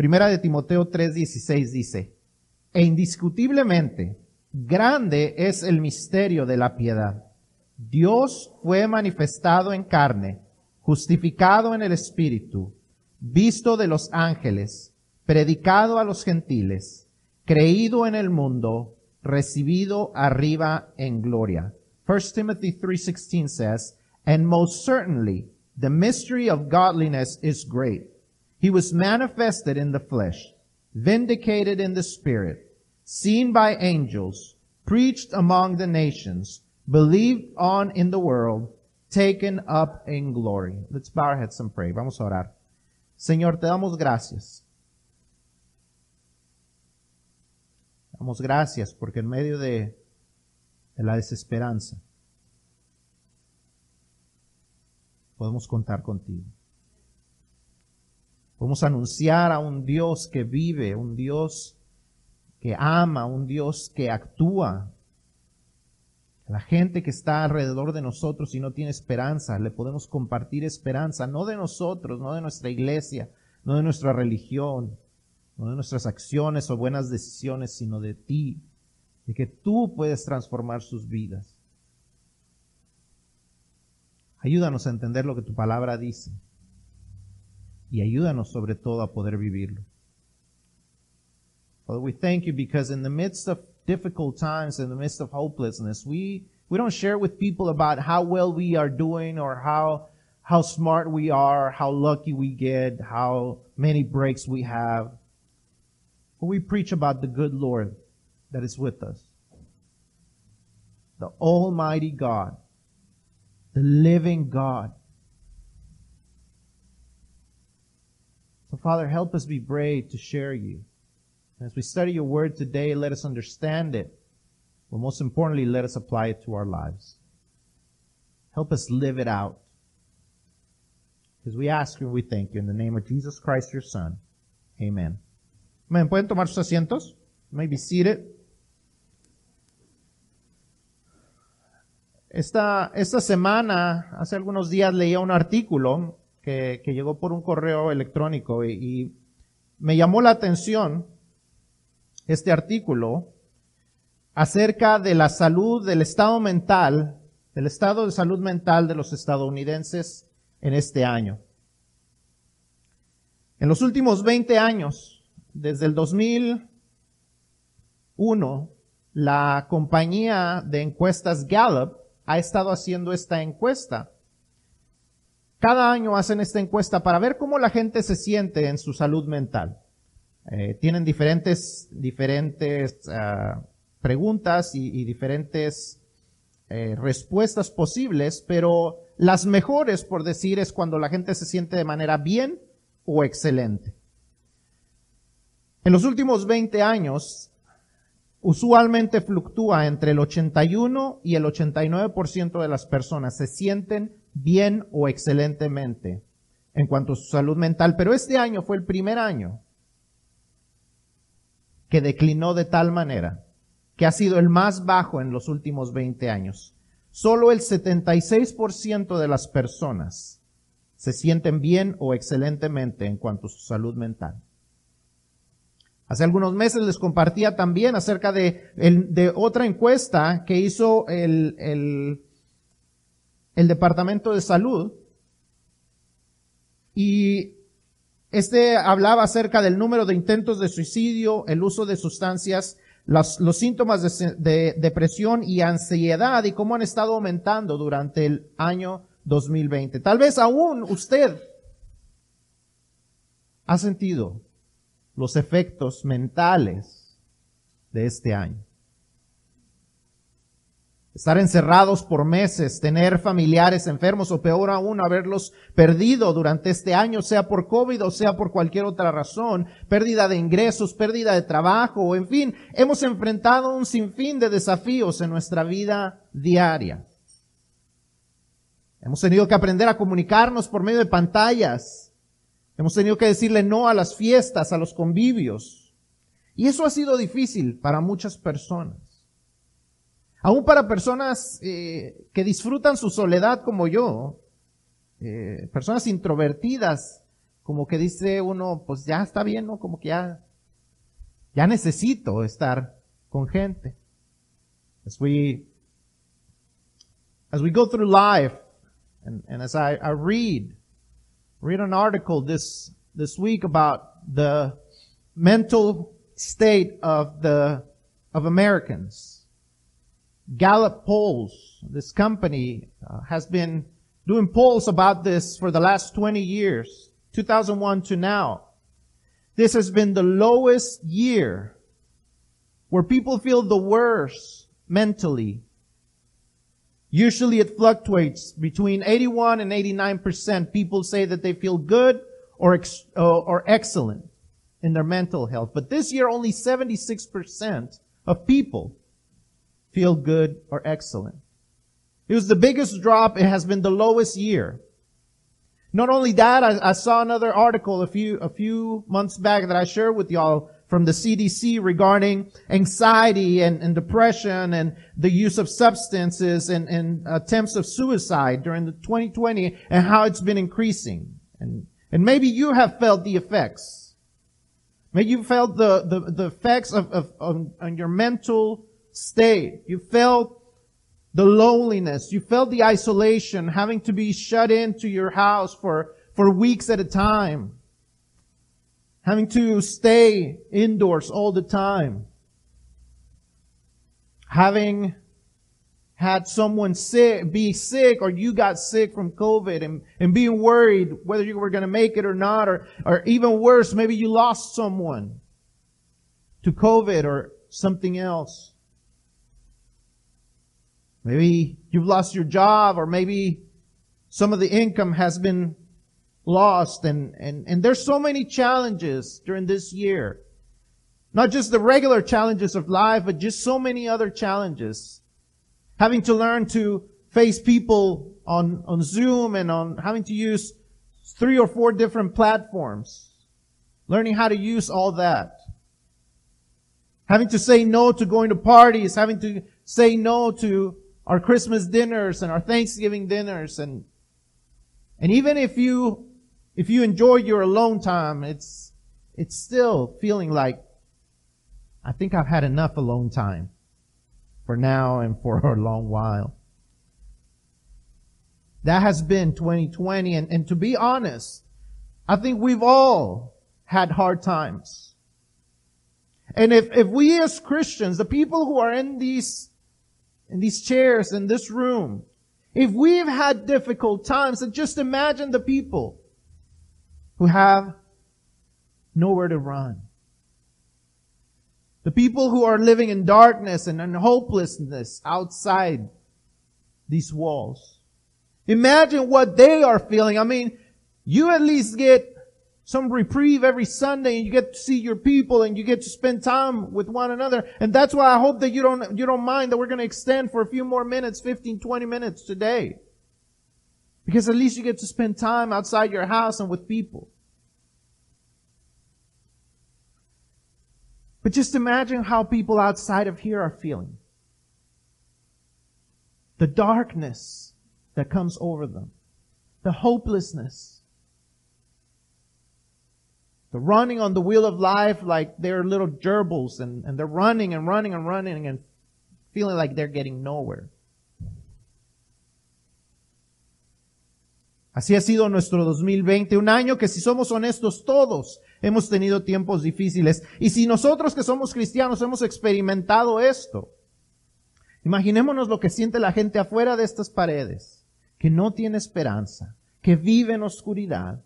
Primera de Timoteo 3:16 dice, e indiscutiblemente, grande es el misterio de la piedad. Dios fue manifestado en carne, justificado en el Espíritu, visto de los ángeles, predicado a los gentiles, creído en el mundo, recibido arriba en gloria. 1 Timothy 3:16 says, and most certainly the mystery of godliness is great. He was manifested in the flesh, vindicated in the spirit, seen by angels, preached among the nations, believed on in the world, taken up in glory. Let's bow our heads and pray. Vamos a orar. Señor, te damos gracias. Damos gracias porque en medio de, de la desesperanza podemos contar contigo. Podemos anunciar a un Dios que vive, un Dios que ama, un Dios que actúa. La gente que está alrededor de nosotros y no tiene esperanza, le podemos compartir esperanza, no de nosotros, no de nuestra iglesia, no de nuestra religión, no de nuestras acciones o buenas decisiones, sino de ti, de que tú puedes transformar sus vidas. Ayúdanos a entender lo que tu palabra dice y ayúdanos sobre todo a poder vivirlo. Father, we thank you because in the midst of difficult times, in the midst of hopelessness, we, we don't share with people about how well we are doing or how, how smart we are, how lucky we get, how many breaks we have. But we preach about the good Lord that is with us. The Almighty God, the living God Father, help us be brave to share you. As we study your word today, let us understand it. But most importantly, let us apply it to our lives. Help us live it out. Because we ask you and we thank you in the name of Jesus Christ, your Son. Amen. Amen. ¿Pueden tomar sus asientos? May be seated. Esta, esta semana, hace algunos días leía un artículo que, llegó por un correo electrónico y, me llamó la atención este artículo acerca de la salud, del estado mental, del estado de salud mental de los estadounidenses en este año. En los últimos 20 años, desde el 2001, la compañía de encuestas Gallup ha estado haciendo esta encuesta cada año hacen esta encuesta para ver cómo la gente se siente en su salud mental. Eh, tienen diferentes, diferentes uh, preguntas y, y diferentes eh, respuestas posibles, pero las mejores, por decir, es cuando la gente se siente de manera bien o excelente. En los últimos 20 años, usualmente fluctúa entre el 81 y el 89% de las personas se sienten bien o excelentemente en cuanto a su salud mental, pero este año fue el primer año que declinó de tal manera que ha sido el más bajo en los últimos 20 años. Solo el 76% de las personas se sienten bien o excelentemente en cuanto a su salud mental. Hace algunos meses les compartía también acerca de, otra encuesta que hizo el, el el Departamento de Salud y este hablaba acerca del número de intentos de suicidio, el uso de sustancias, los, síntomas de, de, depresión y ansiedad y cómo han estado aumentando durante el año 2020. Tal vez aún usted ha sentido los efectos mentales de este año. Estar encerrados por meses, tener familiares enfermos o peor aún haberlos perdido durante este año, sea por COVID o sea por cualquier otra razón, pérdida de ingresos, pérdida de trabajo, en fin, hemos enfrentado un sinfín de desafíos en nuestra vida diaria. Hemos tenido que aprender a comunicarnos por medio de pantallas. Hemos tenido que decirle no a las fiestas, a los convivios. Y eso ha sido difícil para muchas personas. Aún para personas eh, que disfrutan su soledad como yo, eh, personas introvertidas como que dice uno, pues ya está bien, ¿no? Como que ya, ya necesito estar con gente. As we, as we go through life, and, as I, I read, read an article this, this week about the mental state of the, of Americans. Gallup polls, this company uh, has been doing polls about this for the last 20 years, 2001 to now. This has been the lowest year where people feel the worst mentally. Usually it fluctuates between 81 and 89%. People say that they feel good or, ex- uh, or excellent in their mental health. But this year only 76% of people feel good or excellent. It was the biggest drop. It has been the lowest year. Not only that, I, I, saw another article a few, a few months back that I shared with y'all from the CDC regarding anxiety and, and depression and the use of substances and, and attempts of suicide during the 2020 and how it's been increasing. And, and maybe you have felt the effects. Maybe you felt the, the, the effects of, of, of on your mental state. You felt the loneliness. You felt the isolation, having to be shut into your house for, for weeks at a time. Having to stay indoors all the time. Having had someone sick, be sick, or you got sick from COVID and, and being worried whether you were going to make it or not, or, or even worse, maybe you lost someone to COVID or something else. Maybe you've lost your job or maybe some of the income has been lost and, and, and there's so many challenges during this year. Not just the regular challenges of life, but just so many other challenges. Having to learn to face people on, on Zoom and on having to use three or four different platforms. Learning how to use all that. Having to say no to going to parties, having to say no to our Christmas dinners and our Thanksgiving dinners and and even if you if you enjoy your alone time, it's it's still feeling like I think I've had enough alone time for now and for a long while. That has been 2020 and, and to be honest, I think we've all had hard times. And if, if we as Christians, the people who are in these in these chairs in this room, if we've had difficult times, then just imagine the people who have nowhere to run. The people who are living in darkness and in hopelessness outside these walls. Imagine what they are feeling. I mean, you at least get some reprieve every Sunday and you get to see your people and you get to spend time with one another. And that's why I hope that you don't, you don't mind that we're going to extend for a few more minutes, 15, 20 minutes today. Because at least you get to spend time outside your house and with people. But just imagine how people outside of here are feeling. The darkness that comes over them. The hopelessness they're running on the wheel of life like they're little gerbils and, and they're running and running and running and feeling like they're getting nowhere. Así ha sido nuestro 2020, un año que si somos honestos todos hemos tenido tiempos difíciles. Y si nosotros que somos cristianos hemos experimentado esto, imaginémonos lo que siente la gente afuera de estas paredes, que no tiene esperanza, que vive en oscuridad,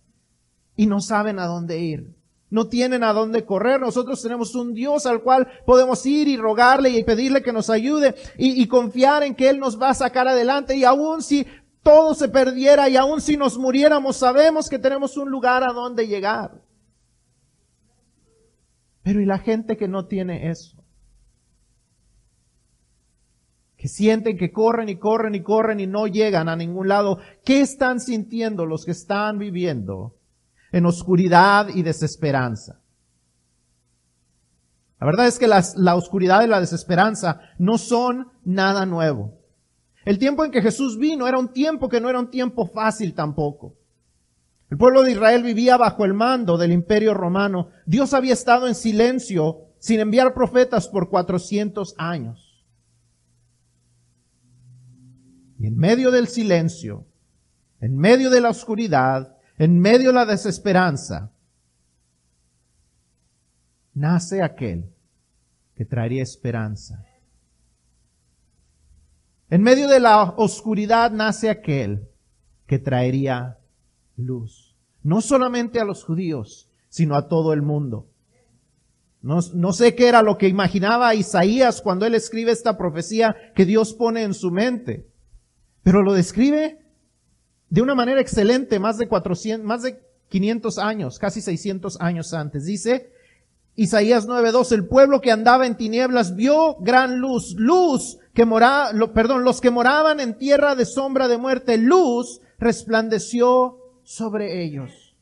y no saben a dónde ir. No tienen a dónde correr. Nosotros tenemos un Dios al cual podemos ir y rogarle y pedirle que nos ayude y, confiar en que Él nos va a sacar adelante. Y aun si todo se perdiera y aun si nos muriéramos, sabemos que tenemos un lugar a donde llegar. Pero ¿y la gente que no tiene eso? que sienten que corren y corren y corren y no llegan a ningún lado. ¿Qué están sintiendo los que están viviendo en oscuridad y desesperanza. La verdad es que la oscuridad y la desesperanza no son nada nuevo. El tiempo en que Jesús vino era un tiempo que no era un tiempo fácil tampoco. El pueblo de Israel vivía bajo el mando del imperio romano. Dios había estado en silencio sin enviar profetas por 400 años. Y en medio del silencio, en medio de la oscuridad, en medio de la desesperanza, nace aquel que traería esperanza. En medio de la oscuridad nace aquel que traería luz. No solamente a los judíos, sino a todo el mundo. No, no, sé qué era lo que imaginaba Isaías cuando él escribe esta profecía que Dios pone en su mente, pero lo describe de una manera excelente más de 400, más de 500 años, casi 600 años antes. Dice Isaías 9:2, el pueblo que andaba en tinieblas vio gran luz, luz que moraba, perdón, los que moraban en tierra de sombra de muerte, luz resplandeció sobre ellos.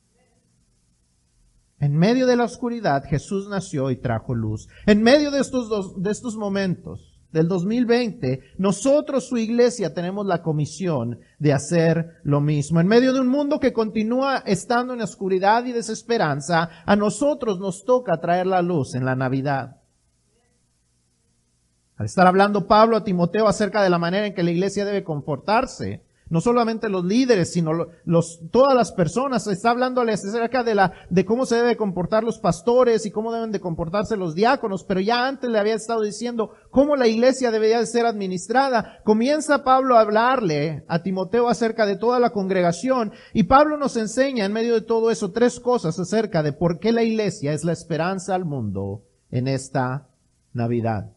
En medio de la oscuridad Jesús nació y trajo luz. En medio de estos dos, de estos momentos del 2020, nosotros, su iglesia, tenemos la comisión de hacer lo mismo. En medio de un mundo que continúa estando en oscuridad y desesperanza, a nosotros nos toca traer la luz en la Navidad. Al estar hablando Pablo a Timoteo acerca de la manera en que la iglesia debe comportarse, no solamente los líderes, sino los, todas las personas. Está hablándoles acerca de la, de cómo se debe comportar los pastores y cómo deben de comportarse los diáconos, pero ya antes le había estado diciendo cómo la iglesia debería de ser administrada. Comienza Pablo a hablarle a Timoteo acerca de toda la congregación y Pablo nos enseña en medio de todo eso tres cosas acerca de por qué la iglesia es la esperanza al mundo en esta Navidad.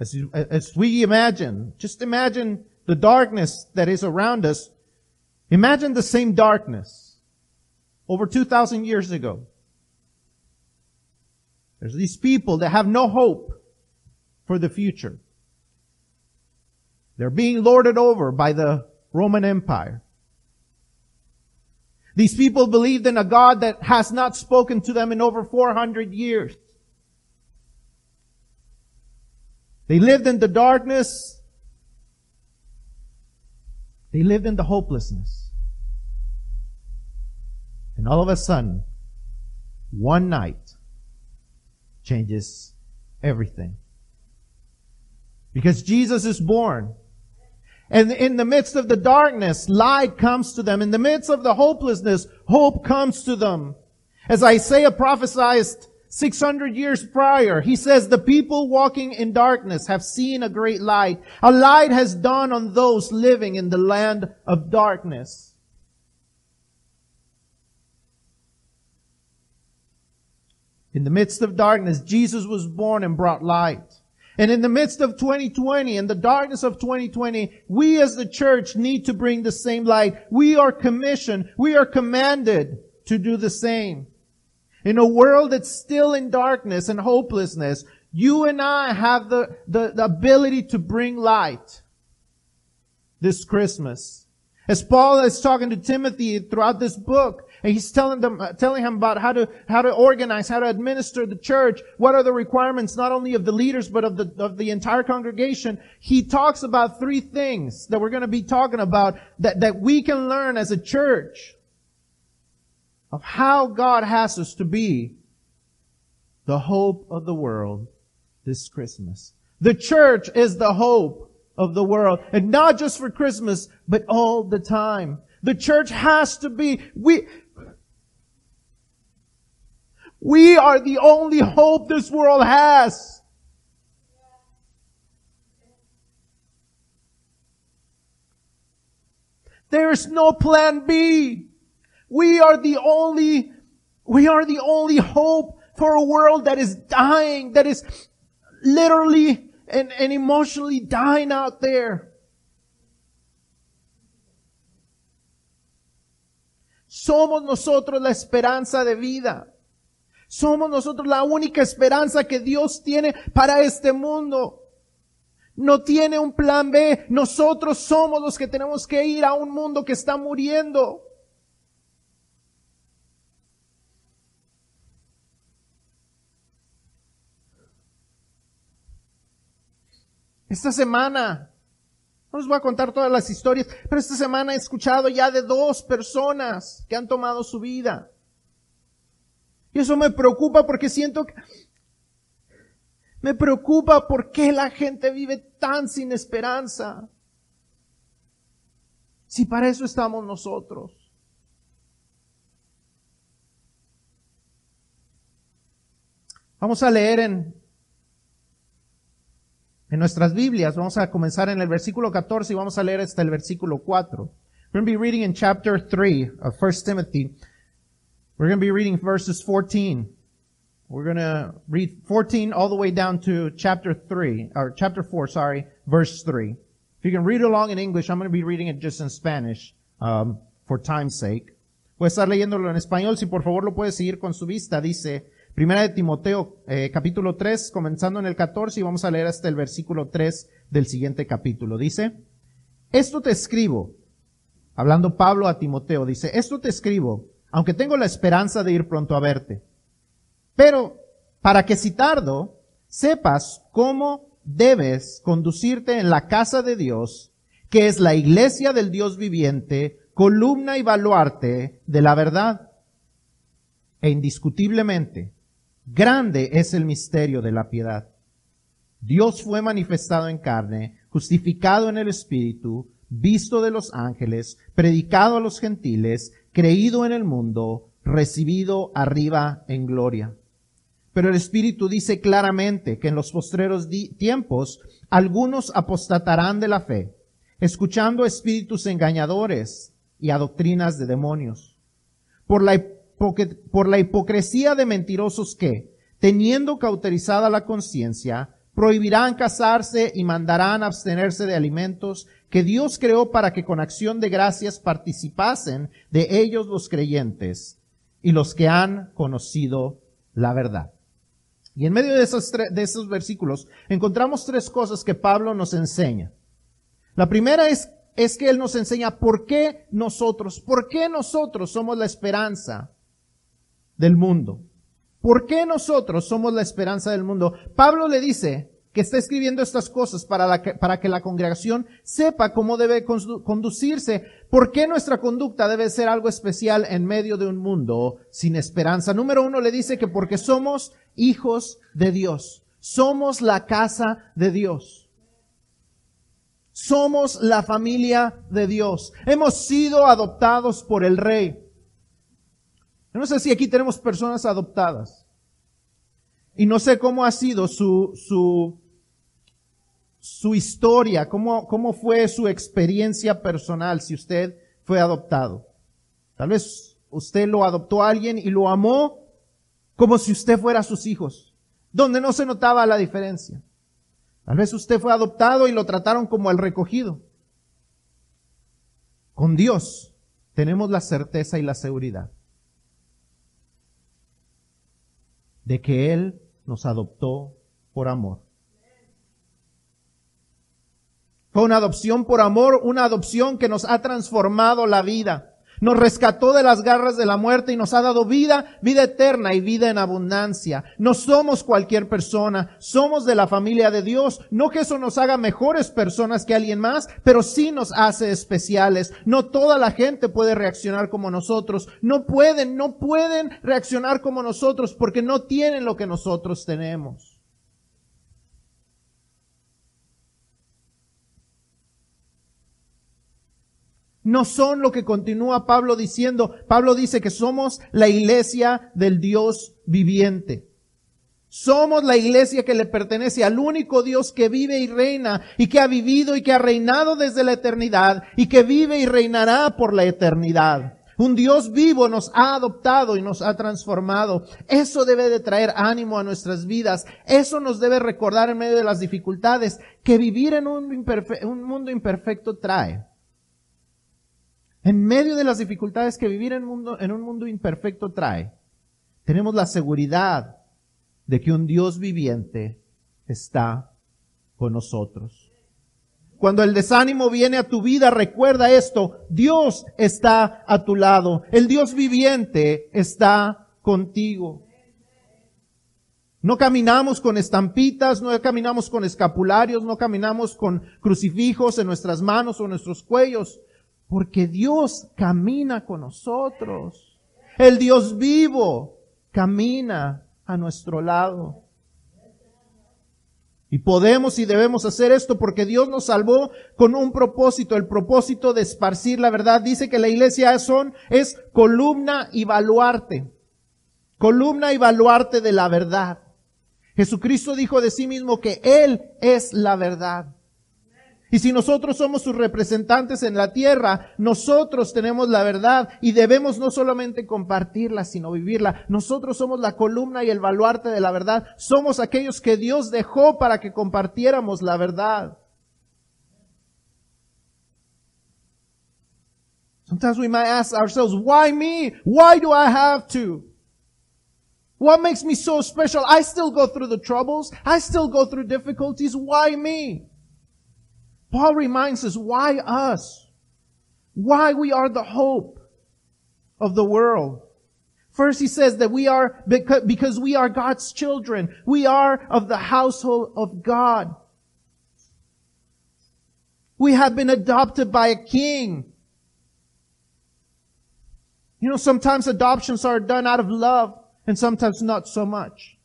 As, as we imagine, just imagine the darkness that is around us. Imagine the same darkness over 2,000 years ago. There's these people that have no hope for the future. They're being lorded over by the Roman Empire. These people believed in a God that has not spoken to them in over 400 years. They lived in the darkness. They lived in the hopelessness. And all of a sudden, one night changes everything. Because Jesus is born. And in the midst of the darkness, light comes to them. In the midst of the hopelessness, hope comes to them. As Isaiah prophesied 600 years prior, he says, the people walking in darkness have seen a great light. A light has dawned on those living in the land of darkness. In the midst of darkness, Jesus was born and brought light. And in the midst of 2020 and the darkness of 2020, we as the church need to bring the same light. We are commissioned, we are commanded to do the same. In a world that's still in darkness and hopelessness, you and I have the, the, the ability to bring light this Christmas. As Paul is talking to Timothy throughout this book, and he's telling them, telling him about how to, how to organize, how to administer the church. What are the requirements not only of the leaders, but of the, of the entire congregation? He talks about three things that we're going to be talking about that, that we can learn as a church of how God has us to be the hope of the world this Christmas. The church is the hope of the world. And not just for Christmas, but all the time. The church has to be, we, we are the only hope this world has. There's no plan B. We are the only, we are the only hope for a world that is dying, that is literally and, emotionally dying out there. Somos nosotros la esperanza de vida. Somos nosotros la única esperanza que Dios tiene para este mundo. No tiene un plan B. Nosotros somos los que tenemos que ir a un mundo que está muriendo. Esta semana No les voy a contar todas las historias, pero esta semana he escuchado ya de dos personas que han tomado su vida. Y eso me preocupa porque siento que me preocupa por qué la gente vive tan sin esperanza. Si para eso estamos nosotros. Vamos a leer en, en nuestras Biblias. Vamos a comenzar en el versículo 14 y vamos a leer hasta el versículo 4. We're going to be reading in chapter 3 of 1 Timothy. We're going to be reading verses 14. We're going to read 14 all the way down to chapter 3, or chapter 4, sorry, verse 3. If you can read along in English, I'm going to be reading it just in Spanish, um, for time's sake. Voy a estar leyéndolo en español, si por favor lo puede seguir con su vista. Dice, Primera de Timoteo, eh, capítulo 3, comenzando en el 14 y vamos a leer hasta el versículo 3 del siguiente capítulo. Dice, esto te escribo, hablando Pablo a Timoteo, dice, esto te escribo, aunque tengo la esperanza de ir pronto a verte pero para que si tardo, sepas cómo debes conducirte en la casa de Dios, que es la iglesia del Dios viviente, columna y baluarte de la verdad. E indiscutiblemente, grande es el misterio de la piedad. Dios fue manifestado en carne, justificado en el Espíritu, visto de los ángeles, predicado a los gentiles, creído en el mundo, recibido arriba en gloria. Pero el Espíritu dice claramente que en los postreros tiempos algunos apostatarán de la fe, escuchando espíritus engañadores y a doctrinas de demonios. Por la, por la hipocresía de mentirosos que, teniendo cauterizada la conciencia, prohibirán casarse y mandarán abstenerse de alimentos que Dios creó para que con acción de gracias participasen de ellos los creyentes y los que han conocido la verdad. Y en medio de esos, de esos versículos encontramos tres cosas que Pablo nos enseña. La primera es, es que él nos enseña por qué nosotros, por qué nosotros somos la esperanza del mundo. ¿Por qué nosotros somos la esperanza del mundo? Pablo le dice que está escribiendo estas cosas para, para que la congregación sepa cómo debe conducirse, por qué nuestra conducta debe ser algo especial en medio de un mundo sin esperanza. Número uno le dice que porque somos hijos de Dios. Somos la casa de Dios. Somos la familia de Dios. Hemos sido adoptados por el Rey. No sé si aquí tenemos personas adoptadas. Y no sé cómo ha sido su, su, su historia, cómo, cómo fue su experiencia personal si usted fue adoptado. Tal vez usted lo adoptó a alguien y lo amó como si usted fuera sus hijos, donde no se notaba la diferencia. Tal vez usted fue adoptado y lo trataron como el recogido. Con Dios tenemos la certeza y la seguridad de que Él nos adoptó por amor. Fue una adopción por amor, una adopción que nos ha transformado la vida. Nos rescató de las garras de la muerte y nos ha dado vida, vida eterna y vida en abundancia. No somos cualquier persona, somos de la familia de Dios. No que eso nos haga mejores personas que alguien más, pero sí nos hace especiales. No toda la gente puede reaccionar como nosotros. No pueden, no pueden reaccionar como nosotros porque no tienen lo que nosotros tenemos. No son lo que continúa Pablo diciendo. Pablo dice que somos la iglesia del Dios viviente. Somos la iglesia que le pertenece al único Dios que vive y reina y que ha vivido y que ha reinado desde la eternidad y que vive y reinará por la eternidad. Un Dios vivo nos ha adoptado y nos ha transformado. Eso debe de traer ánimo a nuestras vidas. Eso nos debe recordar en medio de las dificultades que vivir en un, un mundo imperfecto trae en medio de las dificultades que vivir en, mundo, en un mundo imperfecto trae, tenemos la seguridad de que un Dios viviente está con nosotros. Cuando el desánimo viene a tu vida, recuerda esto, Dios está a tu lado, el Dios viviente está contigo. No caminamos con estampitas, no caminamos con escapularios, no caminamos con crucifijos en nuestras manos o en nuestros cuellos, porque Dios camina con nosotros. El Dios vivo camina a nuestro lado. Y podemos y debemos hacer esto porque Dios nos salvó con un propósito, el propósito de esparcir la verdad. Dice que la iglesia son, es columna y baluarte. Columna y baluarte de la verdad. Jesucristo dijo de sí mismo que Él es la verdad. Y si nosotros somos sus representantes en la tierra, nosotros tenemos la verdad y debemos no solamente compartirla, sino vivirla. Nosotros somos la columna y el baluarte de la verdad. Somos aquellos que Dios dejó para que compartiéramos la verdad. Sometimes we might ask ourselves, why me? Why do I have to? What makes me so special? I still go through the troubles. I still go through difficulties. Why me? Paul reminds us why us? Why we are the hope of the world. First, he says that we are, because we are God's children. We are of the household of God. We have been adopted by a king. You know, sometimes adoptions are done out of love and sometimes not so much.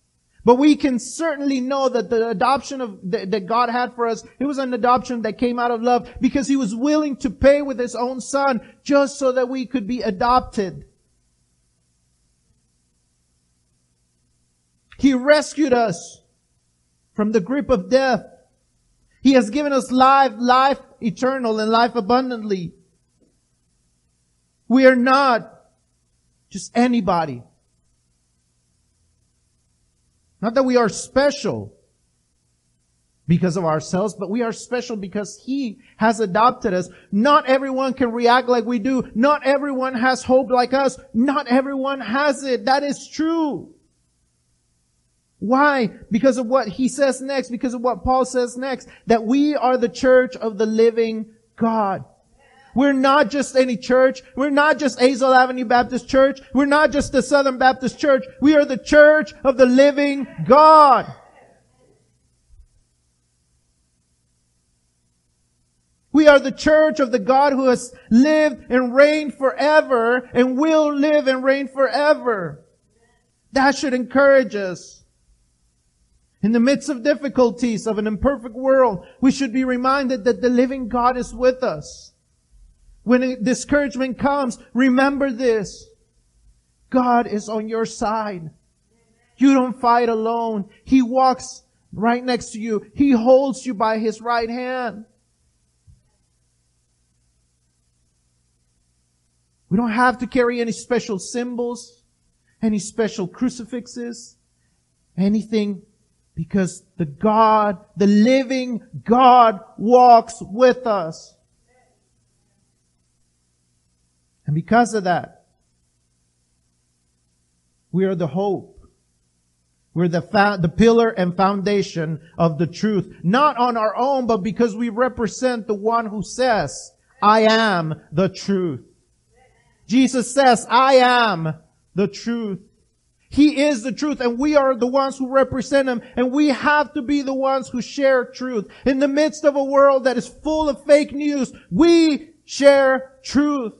But we can certainly know that the adoption of, that, that God had for us, it was an adoption that came out of love because He was willing to pay with His own Son just so that we could be adopted. He rescued us from the grip of death. He has given us life, life eternal and life abundantly. We are not just anybody. Not that we are special because of ourselves, but we are special because He has adopted us. Not everyone can react like we do. Not everyone has hope like us. Not everyone has it. That is true. Why? Because of what he says next, because of what Paul says next, that we are the church of the living God. We're not just any church. We're not just Azle Avenue Baptist Church. We're not just the Southern Baptist Church. We are the church of the living God. We are the church of the God who has lived and reigned forever and will live and reign forever. That should encourage us. In the midst of difficulties of an imperfect world, we should be reminded that the living God is with us. When discouragement comes, remember this. God is on your side. You don't fight alone. He walks right next to you. He holds you by his right hand. We don't have to carry any special symbols, any special crucifixes, anything because the God, the living God walks with us. And because of that, we are the hope. We're the, fa- the pillar and foundation of the truth. Not on our own, but because we represent the one who says, I am the truth. Jesus says, I am the truth. He is the truth and we are the ones who represent Him and we have to be the ones who share truth. In the midst of a world that is full of fake news, we share truth.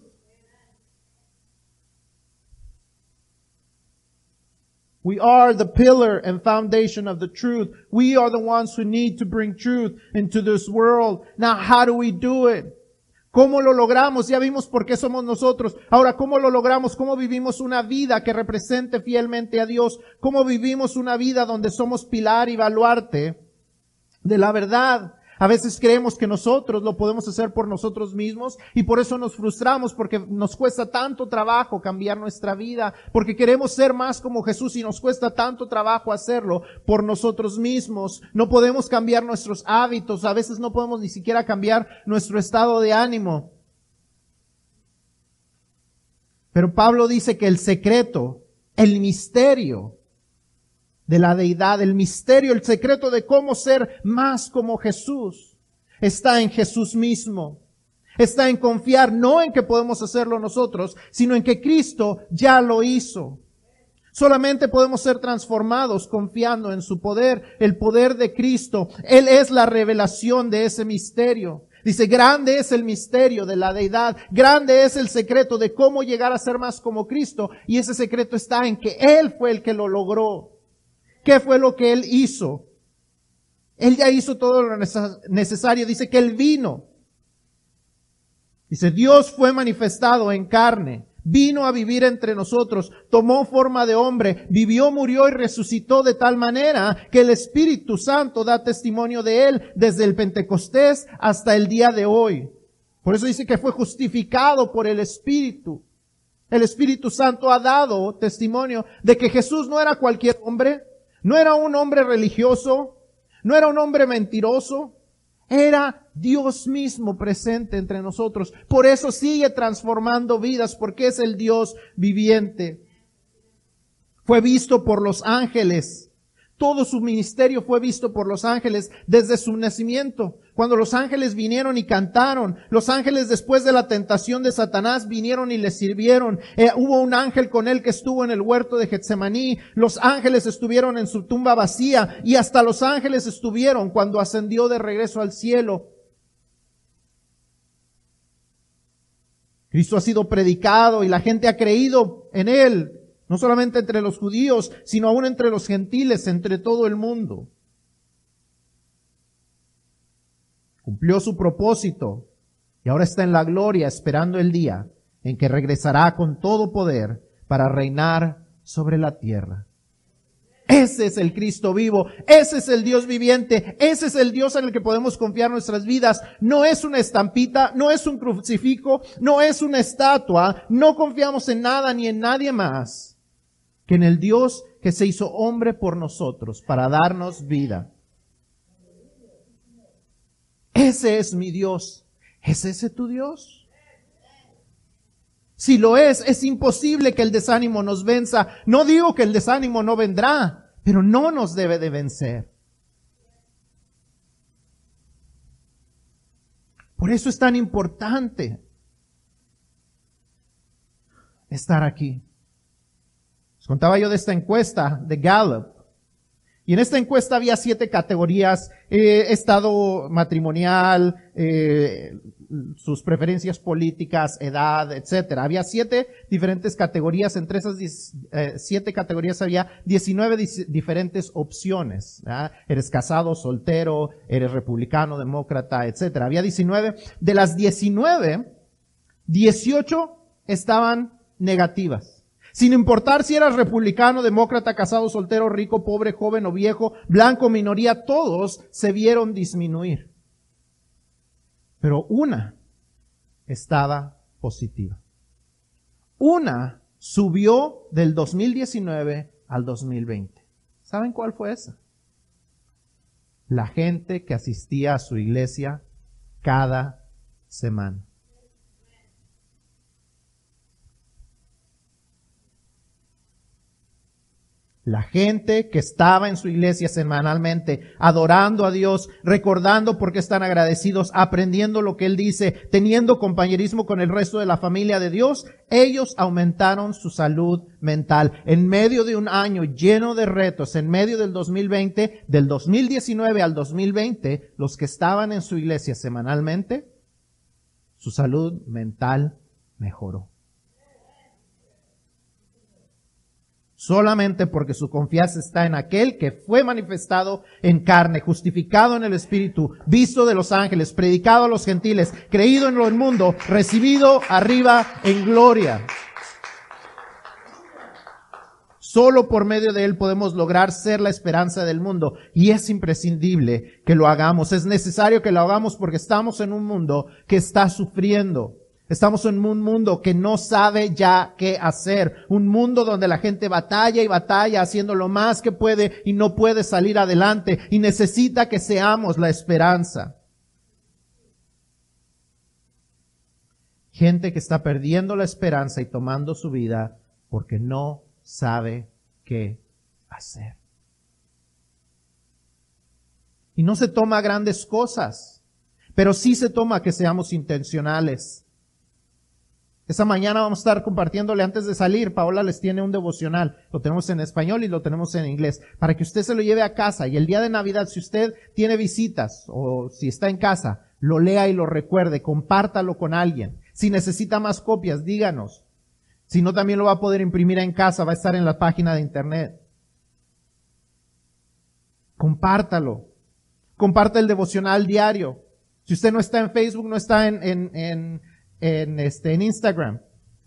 We are the pillar and foundation of the truth. We are the ones who need to bring truth into this world. Now, how do we do it? ¿Cómo lo logramos? Ya vimos por qué somos nosotros. Ahora, ¿cómo lo logramos? ¿Cómo vivimos una vida que represente fielmente a Dios? ¿Cómo vivimos una vida donde somos pilar y baluarte de la verdad? A veces creemos que nosotros lo podemos hacer por nosotros mismos y por eso nos frustramos porque nos cuesta tanto trabajo cambiar nuestra vida, porque queremos ser más como Jesús y nos cuesta tanto trabajo hacerlo por nosotros mismos. No podemos cambiar nuestros hábitos, a veces no podemos ni siquiera cambiar nuestro estado de ánimo. Pero Pablo dice que el secreto, el misterio, de la deidad, el misterio, el secreto de cómo ser más como Jesús, está en Jesús mismo. Está en confiar no en que podemos hacerlo nosotros, sino en que Cristo ya lo hizo. Solamente podemos ser transformados confiando en su poder, el poder de Cristo. Él es la revelación de ese misterio. Dice, grande es el misterio de la deidad, grande es el secreto de cómo llegar a ser más como Cristo. Y ese secreto está en que Él fue el que lo logró. ¿Qué fue lo que Él hizo? Él ya hizo todo lo necesario. Dice que Él vino. Dice, Dios fue manifestado en carne vino a vivir entre nosotros, tomó forma de hombre, vivió, murió y resucitó de tal manera que el Espíritu Santo da testimonio de él desde el Pentecostés hasta el día de hoy. Por eso dice que fue justificado por el Espíritu. El Espíritu Santo ha dado testimonio de que Jesús no era cualquier hombre, no era un hombre religioso, no era un hombre mentiroso, era Dios mismo presente entre nosotros. Por eso sigue transformando vidas, porque es el Dios viviente. Fue visto por los ángeles. Todo su ministerio fue visto por los ángeles desde su nacimiento. Cuando los ángeles vinieron y cantaron, los ángeles después de la tentación de Satanás vinieron y le sirvieron. Eh, hubo un ángel con él que estuvo en el huerto de Getsemaní. Los ángeles estuvieron en su tumba vacía y hasta los ángeles estuvieron cuando ascendió de regreso al cielo. Cristo ha sido predicado y la gente ha creído en él, no solamente entre los judíos, sino aún entre los gentiles, entre todo el mundo. Cumplió su propósito y ahora está en la gloria esperando el día en que regresará con todo poder para reinar sobre la tierra. Ese es el Cristo vivo, ese es el Dios viviente, ese es el Dios en el que podemos confiar nuestras vidas. No es una estampita, no es un crucifijo, no es una estatua, no confiamos en nada ni en nadie más que en el Dios que se hizo hombre por nosotros para darnos vida. Ese es mi Dios. ¿Es ese tu Dios? Si lo es, es imposible que el desánimo nos venza. No digo que el desánimo no vendrá, pero no nos debe de vencer. Por eso es tan importante estar aquí. Les contaba yo de esta encuesta de Gallup y en esta encuesta había siete categorías, eh, estado matrimonial, eh, sus preferencias políticas, edad, etcétera. Había siete diferentes categorías. Entre esas eh, siete categorías había 19 diferentes opciones. Eres casado, soltero, eres republicano, demócrata, etcétera. Había 19. De las 19, 18 estaban negativas. Sin importar si eras republicano, demócrata, casado, soltero, rico, pobre, joven o viejo, blanco, minoría, todos se vieron disminuir. Pero una estaba positiva. Una subió del 2019 al 2020. ¿Saben cuál fue esa? La gente que asistía a su iglesia cada semana. La gente que estaba en su iglesia semanalmente, adorando a Dios, recordando por qué están agradecidos, aprendiendo lo que Él dice, teniendo compañerismo con el resto de la familia de Dios, ellos aumentaron su salud mental. En medio de un año lleno de retos, en medio del 2020, del 2019 al 2020, los que estaban en su iglesia semanalmente, su salud mental mejoró. Solamente porque su confianza está en aquel que fue manifestado en carne, justificado en el Espíritu, visto de los ángeles, predicado a los gentiles, creído en lo del mundo, recibido arriba en gloria. Solo por medio de Él podemos lograr ser la esperanza del mundo. Y es imprescindible que lo hagamos. Es necesario que lo hagamos porque estamos en un mundo que está sufriendo. Estamos en un mundo que no sabe ya qué hacer. Un mundo donde la gente batalla y batalla haciendo lo más que puede y no puede salir adelante y necesita que seamos la esperanza. Gente que está perdiendo la esperanza y tomando su vida porque no sabe qué hacer. Y no se toma grandes cosas, pero sí se toma que seamos intencionales Esta mañana vamos a estar compartiéndole antes de salir. Paola les tiene un devocional. Lo tenemos en español y lo tenemos en inglés. Para que usted se lo lleve a casa. Y el día de Navidad, si usted tiene visitas o si está en casa, lo lea y lo recuerde. Compártalo con alguien. Si necesita más copias, díganos. Si no, también lo va a poder imprimir en casa. Va a estar en la página de internet. Compártalo. Comparte el devocional diario. Si usted no está en Facebook, no está en, en, en en, este, en Instagram.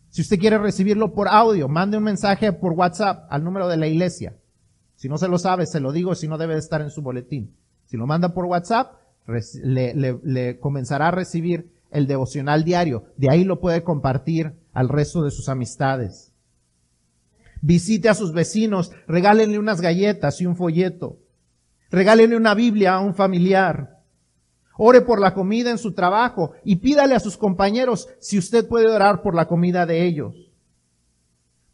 Si usted quiere recibirlo por audio, mande un mensaje por WhatsApp al número de la iglesia. Si no se lo sabe, se lo digo, si no debe de estar en su boletín. Si lo manda por WhatsApp, le, le, le comenzará a recibir el devocional diario. De ahí lo puede compartir al resto de sus amistades. Visite a sus vecinos, regálenle unas galletas y un folleto. Regálenle una Biblia a un familiar. Ore por la comida en su trabajo y pídale a sus compañeros si usted puede orar por la comida de ellos.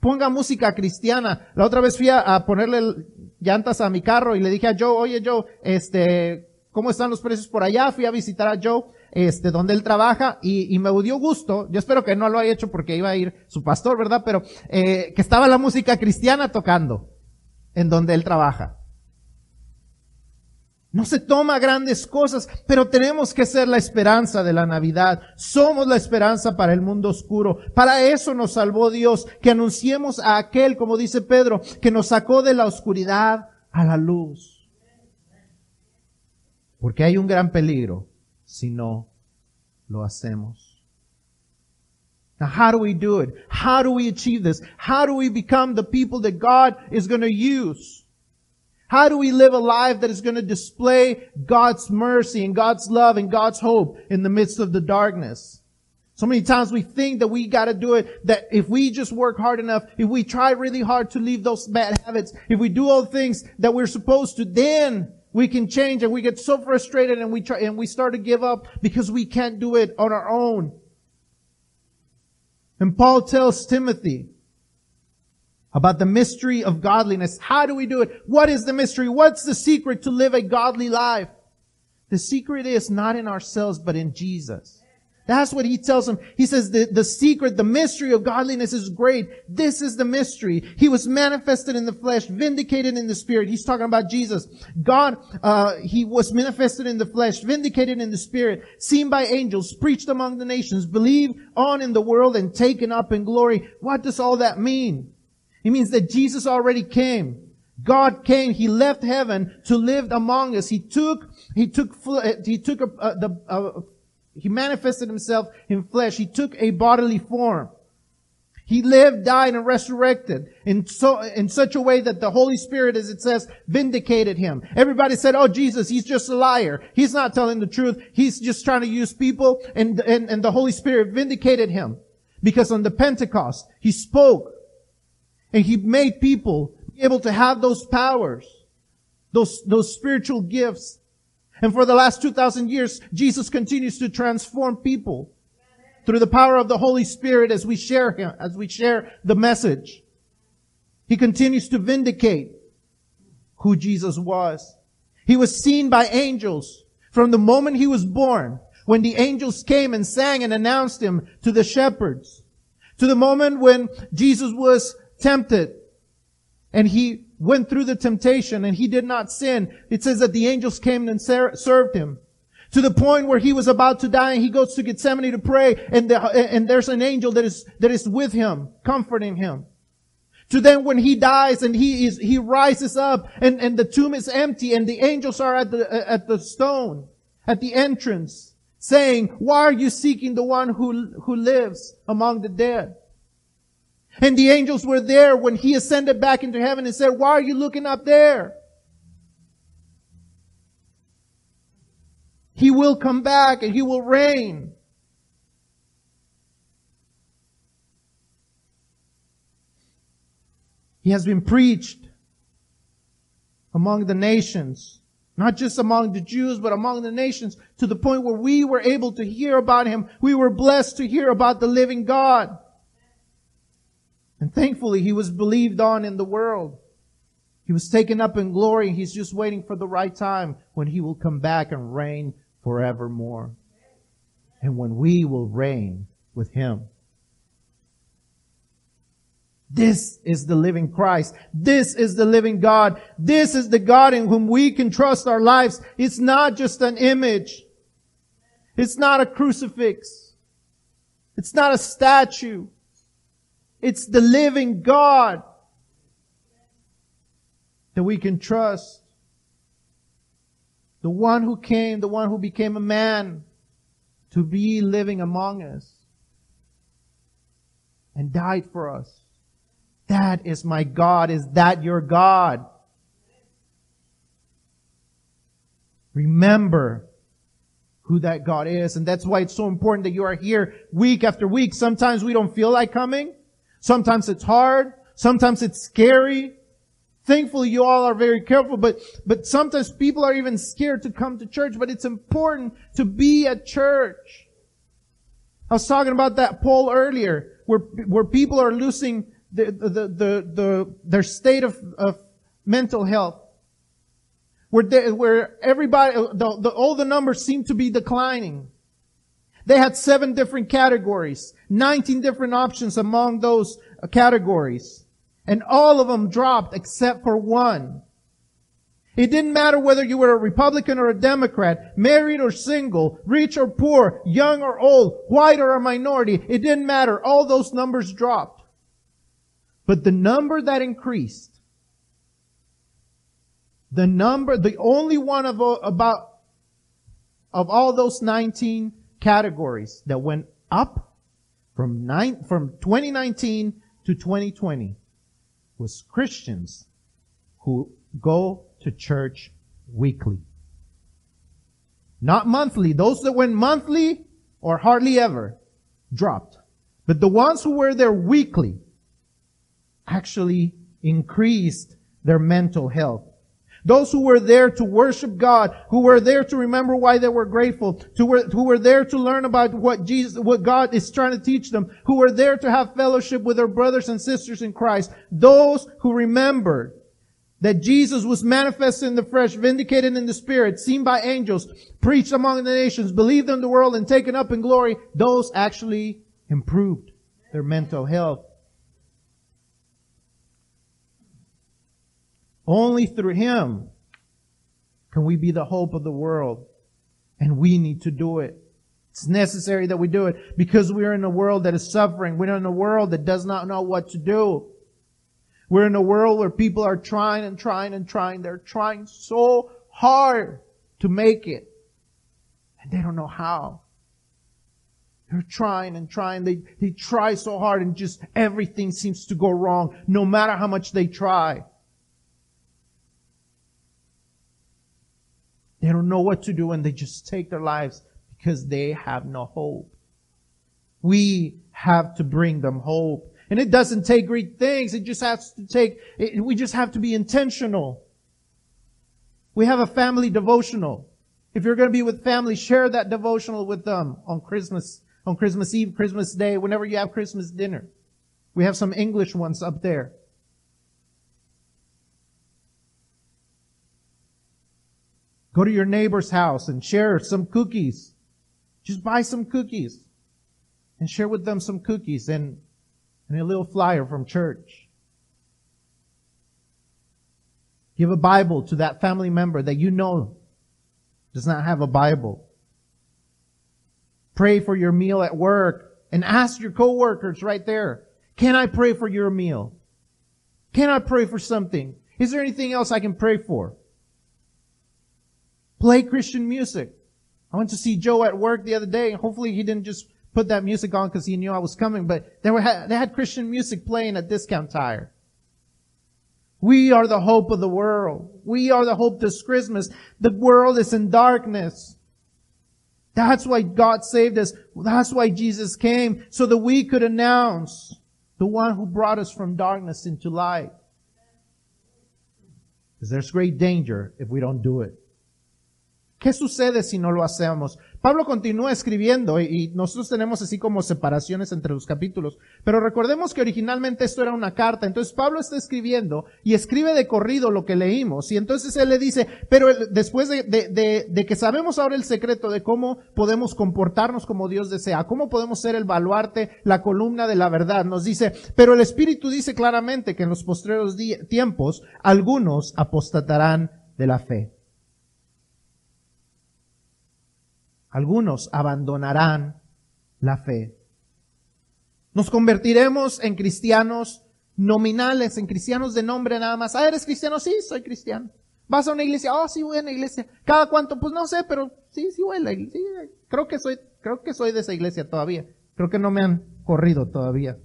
Ponga música cristiana. La otra vez fui a, ponerle llantas a mi carro y le dije a Joe, oye Joe, este, ¿cómo están los precios por allá? Fui a visitar a Joe, este, donde él trabaja y, me dio gusto. Yo espero que no lo haya hecho porque iba a ir su pastor, ¿verdad? Pero, eh, que estaba la música cristiana tocando en donde él trabaja. No se toma grandes cosas, pero tenemos que ser la esperanza de la Navidad. Somos la esperanza para el mundo oscuro. Para eso nos salvó Dios, que anunciemos a aquel, como dice Pedro, que nos sacó de la oscuridad a la luz. Porque hay un gran peligro si no lo hacemos. Now, how do we do it? How do we achieve this? How do we become the people that God is going to use? How do we live a life that is going to display God's mercy and God's love and God's hope in the midst of the darkness? So many times we think that we gotta do it, that if we just work hard enough, if we try really hard to leave those bad habits, if we do all things that we're supposed to, then we can change and we get so frustrated and we try, and we start to give up because we can't do it on our own. And Paul tells Timothy, about the mystery of godliness. How do we do it? What is the mystery? What's the secret to live a godly life? The secret is not in ourselves, but in Jesus. That's what he tells him. He says the, the secret, the mystery of godliness is great. This is the mystery. He was manifested in the flesh, vindicated in the spirit. He's talking about Jesus. God, uh, he was manifested in the flesh, vindicated in the spirit, seen by angels, preached among the nations, believed on in the world, and taken up in glory. What does all that mean? It means that Jesus already came. God came. He left heaven to live among us. He took, he took, he took a, a, the, a, he manifested himself in flesh. He took a bodily form. He lived, died, and resurrected in so, in such a way that the Holy Spirit, as it says, vindicated him. Everybody said, oh, Jesus, he's just a liar. He's not telling the truth. He's just trying to use people and, and, and the Holy Spirit vindicated him. Because on the Pentecost, he spoke and he made people be able to have those powers, those, those spiritual gifts. And for the last 2,000 years, Jesus continues to transform people through the power of the Holy Spirit as we share him, as we share the message. He continues to vindicate who Jesus was. He was seen by angels from the moment he was born, when the angels came and sang and announced him to the shepherds, to the moment when Jesus was tempted and he went through the temptation and he did not sin. It says that the angels came and ser- served him to the point where he was about to die and he goes to Gethsemane to pray and, the, and there's an angel that is, that is with him, comforting him. To then when he dies and he is, he rises up and, and the tomb is empty and the angels are at the, at the stone, at the entrance, saying, why are you seeking the one who, who lives among the dead? And the angels were there when he ascended back into heaven and said, why are you looking up there? He will come back and he will reign. He has been preached among the nations, not just among the Jews, but among the nations to the point where we were able to hear about him. We were blessed to hear about the living God. And thankfully, he was believed on in the world. He was taken up in glory. And He's just waiting for the right time when he will come back and reign forevermore. And when we will reign with him. This is the living Christ. This is the living God. This is the God in whom we can trust our lives. It's not just an image. It's not a crucifix. It's not a statue. It's the living God that we can trust. The one who came, the one who became a man to be living among us and died for us. That is my God. Is that your God? Remember who that God is. And that's why it's so important that you are here week after week. Sometimes we don't feel like coming. Sometimes it's hard. Sometimes it's scary. Thankfully, you all are very careful, but, but sometimes people are even scared to come to church, but it's important to be at church. I was talking about that poll earlier, where, where people are losing the, the, the, the, their state of, of mental health. Where, they, where everybody, the, the, all the numbers seem to be declining. They had seven different categories, 19 different options among those categories. And all of them dropped except for one. It didn't matter whether you were a Republican or a Democrat, married or single, rich or poor, young or old, white or a minority. It didn't matter. All those numbers dropped. But the number that increased, the number, the only one of uh, about, of all those 19 categories that went up from nine, from 2019 to 2020 was Christians who go to church weekly. Not monthly. Those that went monthly or hardly ever dropped. But the ones who were there weekly actually increased their mental health. Those who were there to worship God, who were there to remember why they were grateful, to were, who were there to learn about what Jesus, what God is trying to teach them, who were there to have fellowship with their brothers and sisters in Christ. Those who remembered that Jesus was manifested in the flesh, vindicated in the spirit, seen by angels, preached among the nations, believed in the world, and taken up in glory, those actually improved their mental health. Only through Him can we be the hope of the world. And we need to do it. It's necessary that we do it because we are in a world that is suffering. We're in a world that does not know what to do. We're in a world where people are trying and trying and trying. They're trying so hard to make it. And they don't know how. They're trying and trying. They, they try so hard and just everything seems to go wrong no matter how much they try. They don't know what to do and they just take their lives because they have no hope. We have to bring them hope. And it doesn't take great things. It just has to take, it, we just have to be intentional. We have a family devotional. If you're going to be with family, share that devotional with them on Christmas, on Christmas Eve, Christmas Day, whenever you have Christmas dinner. We have some English ones up there. Go to your neighbor's house and share some cookies. Just buy some cookies and share with them some cookies and, and a little flyer from church. Give a Bible to that family member that you know does not have a Bible. Pray for your meal at work and ask your coworkers right there, can I pray for your meal? Can I pray for something? Is there anything else I can pray for? Play Christian music. I went to see Joe at work the other day. and Hopefully he didn't just put that music on because he knew I was coming, but they were, they had Christian music playing at Discount Tire. We are the hope of the world. We are the hope this Christmas. The world is in darkness. That's why God saved us. That's why Jesus came, so that we could announce the one who brought us from darkness into light. Because there's great danger if we don't do it. ¿Qué sucede si no lo hacemos? Pablo continúa escribiendo y, nosotros tenemos así como separaciones entre los capítulos, pero recordemos que originalmente esto era una carta, entonces Pablo está escribiendo y escribe de corrido lo que leímos y entonces él le dice, pero después de, de que sabemos ahora el secreto de cómo podemos comportarnos como Dios desea, cómo podemos ser el baluarte, la columna de la verdad, nos dice, pero el Espíritu dice claramente que en los postreros tiempos algunos apostatarán de la fe. Algunos abandonarán la fe. Nos convertiremos en cristianos nominales, en cristianos de nombre nada más. Ah, ¿eres cristiano? Sí, soy cristiano. ¿Vas a una iglesia? Oh, sí, voy a una iglesia. ¿Cada cuánto? Pues no sé, pero sí, sí voy a la iglesia. creo que soy, creo que soy de esa iglesia todavía. Creo que no me han corrido todavía.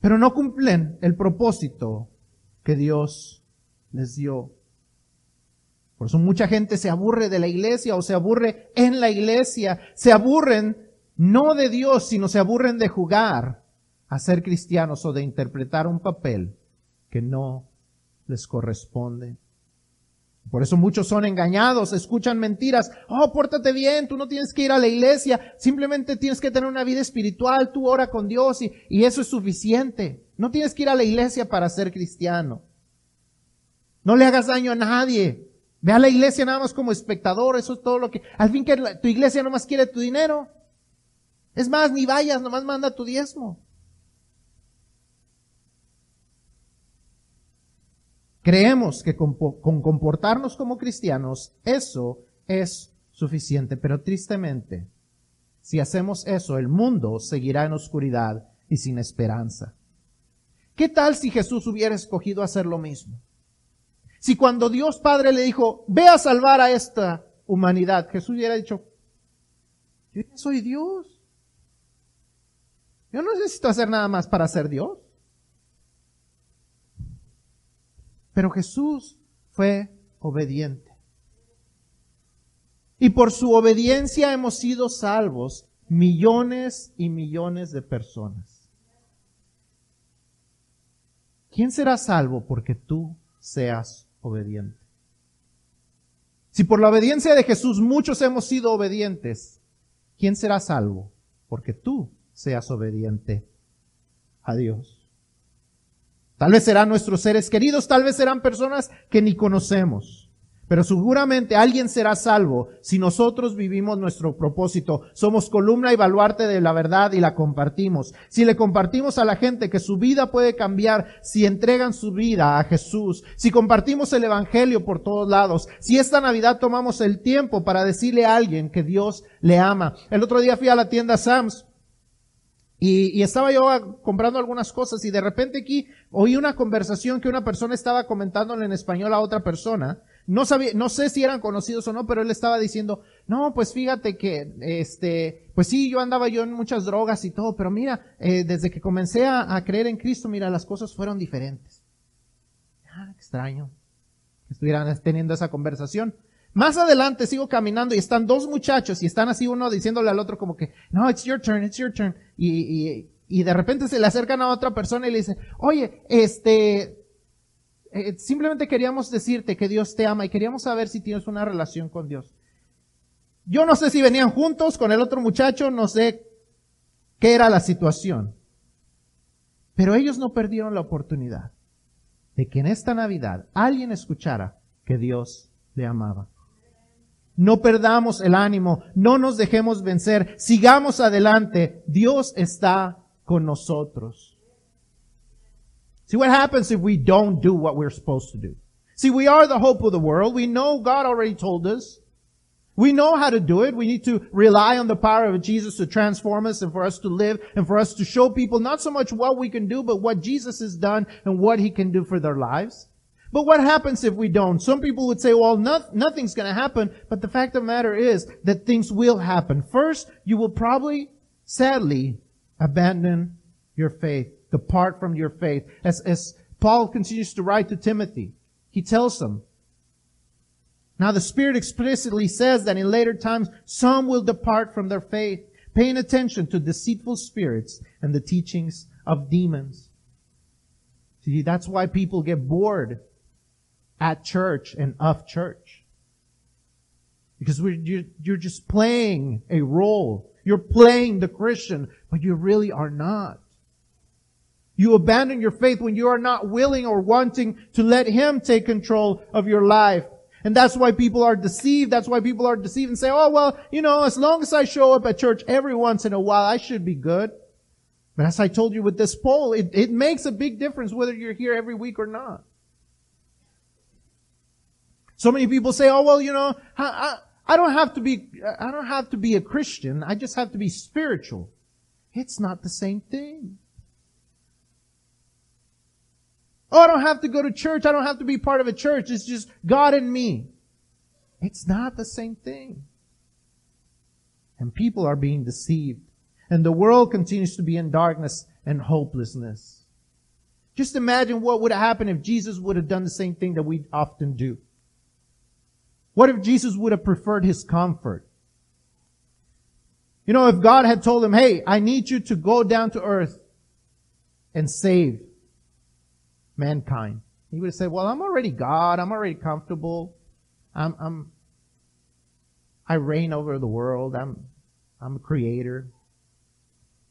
Pero no cumplen el propósito que Dios les dio. Por eso mucha gente se aburre de la iglesia o se aburre en la iglesia. Se aburren no de Dios, sino se aburren de jugar a ser cristianos o de interpretar un papel que no les corresponde. Por eso muchos son engañados, escuchan mentiras. Oh, pórtate bien, tú no tienes que ir a la iglesia, simplemente tienes que tener una vida espiritual, tú ora con Dios y, y eso es suficiente. No tienes que ir a la iglesia para ser cristiano. No le hagas daño a nadie. Ve a la iglesia nada más como espectador, eso es todo lo que, al fin que tu iglesia nomás quiere tu dinero. Es más, ni vayas, nomás manda tu diezmo. Creemos que con, comportarnos como cristianos, eso es suficiente, pero tristemente, si hacemos eso, el mundo seguirá en oscuridad y sin esperanza. ¿Qué tal si Jesús hubiera escogido hacer lo mismo? Si cuando Dios Padre le dijo, ve a salvar a esta humanidad, Jesús hubiera dicho, yo ya soy Dios. Yo no necesito hacer nada más para ser Dios. Pero Jesús fue obediente. Y por su obediencia hemos sido salvos millones y millones de personas. ¿Quién será salvo porque tú seas obediente. Si por la obediencia de Jesús muchos hemos sido obedientes, ¿quién será salvo? Porque tú seas obediente a Dios. Tal vez serán nuestros seres queridos, tal vez serán personas que ni conocemos. Pero seguramente alguien será salvo si nosotros vivimos nuestro propósito. Somos columna y baluarte de la verdad y la compartimos. Si le compartimos a la gente que su vida puede cambiar si entregan su vida a Jesús. Si compartimos el Evangelio por todos lados. Si esta Navidad tomamos el tiempo para decirle a alguien que Dios le ama. El otro día fui a la tienda Sam's. Y, y, estaba yo comprando algunas cosas y de repente aquí oí una conversación que una persona estaba comentándole en español a otra persona no sabía, no sé si eran conocidos o no, pero él estaba diciendo, no, pues fíjate que, este, pues sí, yo andaba yo en muchas drogas y todo, pero mira, eh, desde que comencé a, creer en Cristo, mira, las cosas fueron diferentes. Ah, extraño que estuvieran teniendo esa conversación. Más adelante sigo caminando y están dos muchachos y están así uno diciéndole al otro como que, no, it's your turn, it's your turn. Y, y, y de repente se le acercan a otra persona y le dicen, oye, este, eh, simplemente queríamos decirte que Dios te ama y queríamos saber si tienes una relación con Dios. Yo no sé si venían juntos con el otro muchacho, no sé qué era la situación. Pero ellos no perdieron la oportunidad de que en esta Navidad alguien escuchara que Dios le amaba. No perdamos el ánimo, no nos dejemos vencer, sigamos adelante, Dios está con nosotros. See what happens if we don't do what we're supposed to do. See, we are the hope of the world. We know God already told us. We know how to do it. We need to rely on the power of Jesus to transform us and for us to live and for us to show people not so much what we can do, but what Jesus has done and what he can do for their lives. But what happens if we don't? Some people would say, well, nothing's going to happen. But the fact of the matter is that things will happen. First, you will probably, sadly, abandon your faith depart from your faith. As, as Paul continues to write to Timothy, he tells them, now the Spirit explicitly says that in later times some will depart from their faith, paying attention to deceitful spirits and the teachings of demons. See, that's why people get bored at church and of church. Because you're, you're just playing a role. You're playing the Christian, but you really are not. You abandon your faith when you are not willing or wanting to let Him take control of your life. And that's why people are deceived. That's why people are deceived and say, oh, well, you know, as long as I show up at church every once in a while, I should be good. But as I told you with this poll, it, it makes a big difference whether you're here every week or not. So many people say, oh, well, you know, I, I, I don't have to be, I don't have to be a Christian. I just have to be spiritual. It's not the same thing. Oh, I don't have to go to church. I don't have to be part of a church. It's just God and me. It's not the same thing. And people are being deceived. And the world continues to be in darkness and hopelessness. Just imagine what would have happened if Jesus would have done the same thing that we often do. What if Jesus would have preferred his comfort? You know, if God had told him, hey, I need you to go down to earth and save mankind. He would said, well, I'm already God. I'm already comfortable. I'm, I'm, I reign over the world. I'm, I'm a creator.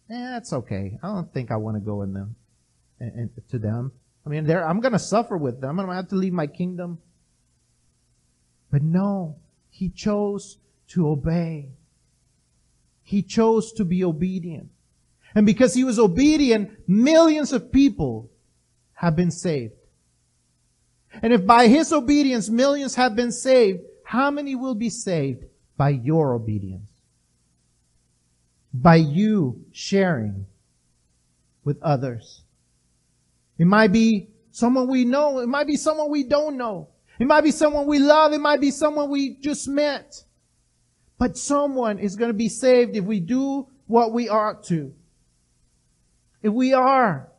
Eh, that's okay. I don't think I want to go in them, and, and to them. I mean, they I'm going to suffer with them. I'm going to have to leave my kingdom. But no, he chose to obey. He chose to be obedient. And because he was obedient, millions of people have been saved. And if by his obedience millions have been saved, how many will be saved by your obedience? By you sharing with others. It might be someone we know. It might be someone we don't know. It might be someone we love. It might be someone we just met. But someone is going to be saved if we do what we ought to. If we are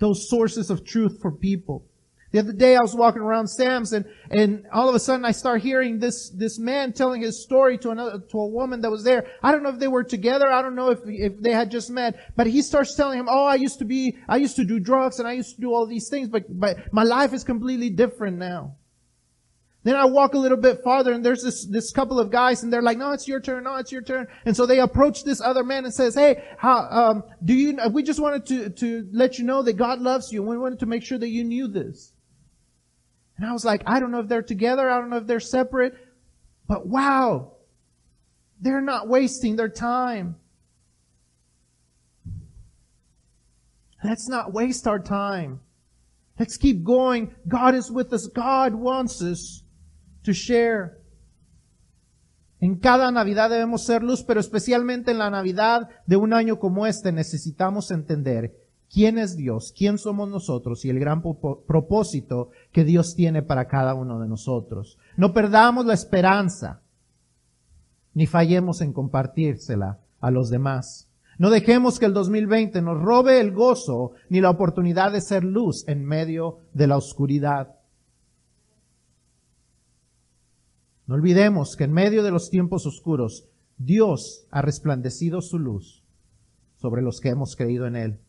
those sources of truth for people. The other day I was walking around Sam's and, and all of a sudden I start hearing this, this man telling his story to another, to a woman that was there. I don't know if they were together. I don't know if, if they had just met, but he starts telling him, oh, I used to be, I used to do drugs and I used to do all these things, but, but my life is completely different now. Then I walk a little bit farther and there's this, this couple of guys and they're like, no, it's your turn. No, it's your turn. And so they approach this other man and says, hey, how, um, do you, we just wanted to, to let you know that God loves you we wanted to make sure that you knew this. And I was like, I don't know if they're together. I don't know if they're separate, but wow, they're not wasting their time. Let's not waste our time. Let's keep going. God is with us. God wants us to share. En cada Navidad debemos ser luz, pero especialmente en la Navidad de un año como este necesitamos entender quién es Dios, quién somos nosotros y el gran propósito que Dios tiene para cada uno de nosotros. No perdamos la esperanza, ni fallemos en compartírsela a los demás. No dejemos que el 2020 nos robe el gozo ni la oportunidad de ser luz en medio de la oscuridad. No olvidemos que en medio de los tiempos oscuros, Dios ha resplandecido su luz sobre los que hemos creído en Él.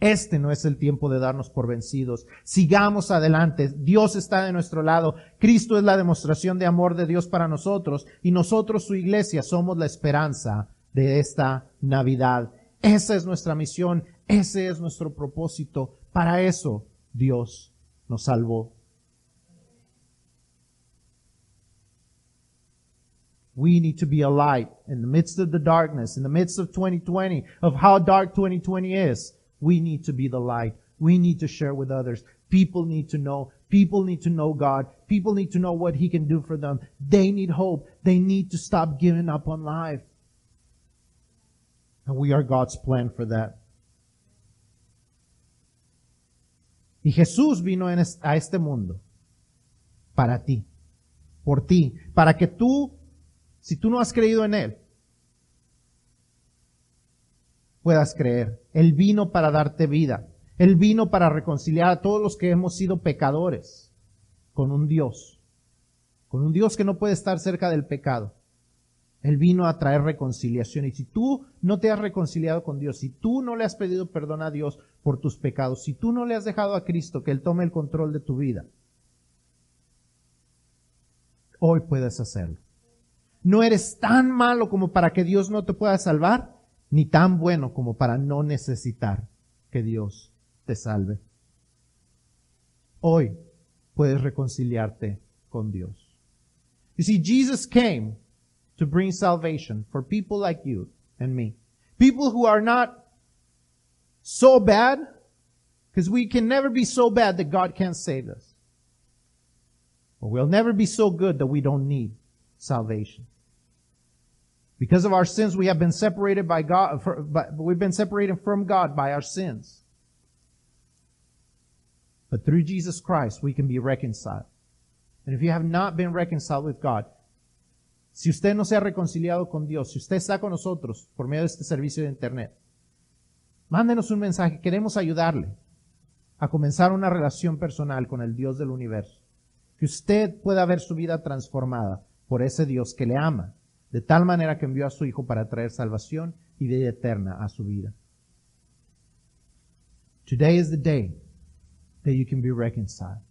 Este no es el tiempo de darnos por vencidos. Sigamos adelante. Dios está de nuestro lado. Cristo es la demostración de amor de Dios para nosotros y nosotros, su iglesia, somos la esperanza de esta Navidad. Esa es nuestra misión. Ese es nuestro propósito. Para eso Dios nos salvó. We need to be a light in the midst of the darkness, in the midst of 2020, of how dark 2020 is. We need to be the light. We need to share with others. People need to know. People need to know God. People need to know what He can do for them. They need hope. They need to stop giving up on life. And we are God's plan for that. Y Jesús vino a este mundo para ti, por ti, para que tú si tú no has creído en Él, puedas creer. Él vino para darte vida. Él vino para reconciliar a todos los que hemos sido pecadores con un Dios, con un Dios que no puede estar cerca del pecado. Él vino a traer reconciliación. Y si tú no te has reconciliado con Dios, si tú no le has pedido perdón a Dios por tus pecados, si tú no le has dejado a Cristo que Él tome el control de tu vida, Hoy puedes hacerlo. No eres tan malo como para que Dios no te pueda salvar, ni tan bueno como para no necesitar que Dios te salve. Hoy puedes reconciliarte con Dios. You see, Jesus came to bring salvation for people like you and me. People who are not so bad, because we can never be so bad that God can't save us. But we'll never be so good that we don't need salvation. Because of our sins, we have been separated by God, by, we've been separated from God by our sins. But through Jesus Christ, we can be reconciled. And if you have not been reconciled with God, si usted no se ha reconciliado con Dios, si usted está con nosotros por medio de este servicio de Internet, mándenos un mensaje. Queremos ayudarle a comenzar una relación personal con el Dios del universo. Que usted pueda ver su vida transformada por ese Dios que le ama, de tal manera que envió a su Hijo para traer salvación y vida eterna a su vida. Today is the day that you can be reconciled.